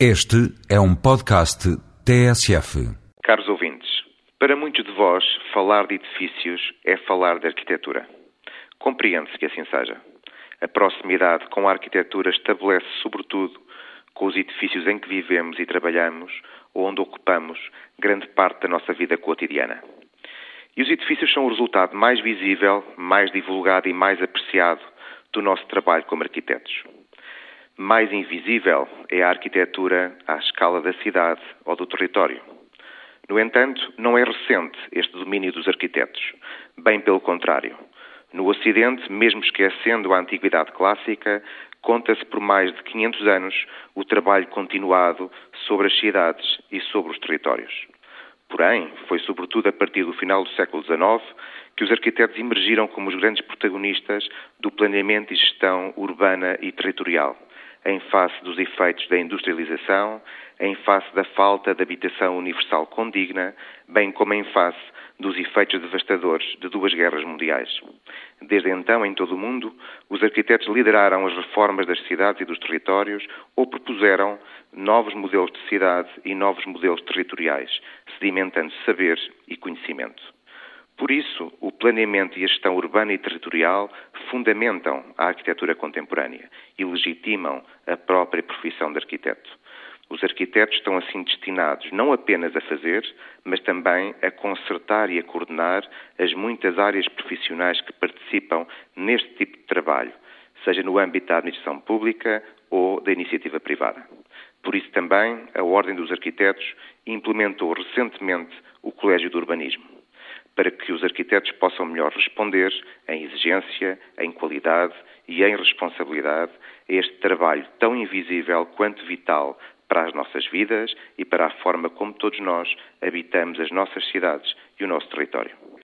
Este é um podcast TSF. Caros ouvintes, para muitos de vós, falar de edifícios é falar de arquitetura. Compreende-se que assim seja. A proximidade com a arquitetura estabelece, sobretudo, com os edifícios em que vivemos e trabalhamos, ou onde ocupamos grande parte da nossa vida cotidiana. E os edifícios são o resultado mais visível, mais divulgado e mais apreciado do nosso trabalho como arquitetos. Mais invisível é a arquitetura à escala da cidade ou do território. No entanto, não é recente este domínio dos arquitetos. Bem pelo contrário. No Ocidente, mesmo esquecendo a antiguidade clássica, conta-se por mais de 500 anos o trabalho continuado sobre as cidades e sobre os territórios. Porém, foi sobretudo a partir do final do século XIX que os arquitetos emergiram como os grandes protagonistas do planeamento e gestão urbana e territorial em face dos efeitos da industrialização, em face da falta de habitação universal condigna, bem como em face dos efeitos devastadores de duas guerras mundiais. Desde então, em todo o mundo, os arquitetos lideraram as reformas das cidades e dos territórios ou propuseram novos modelos de cidade e novos modelos territoriais, sedimentando saber e conhecimento. Por isso, o planeamento e a gestão urbana e territorial fundamentam a arquitetura contemporânea e legitimam a própria profissão de arquiteto. Os arquitetos estão assim destinados não apenas a fazer, mas também a consertar e a coordenar as muitas áreas profissionais que participam neste tipo de trabalho, seja no âmbito da administração pública ou da iniciativa privada. Por isso também a Ordem dos Arquitetos implementou recentemente o Colégio do Urbanismo para que os arquitetos possam melhor responder em exigência, em qualidade e em responsabilidade a este trabalho tão invisível quanto vital para as nossas vidas e para a forma como todos nós habitamos as nossas cidades e o nosso território.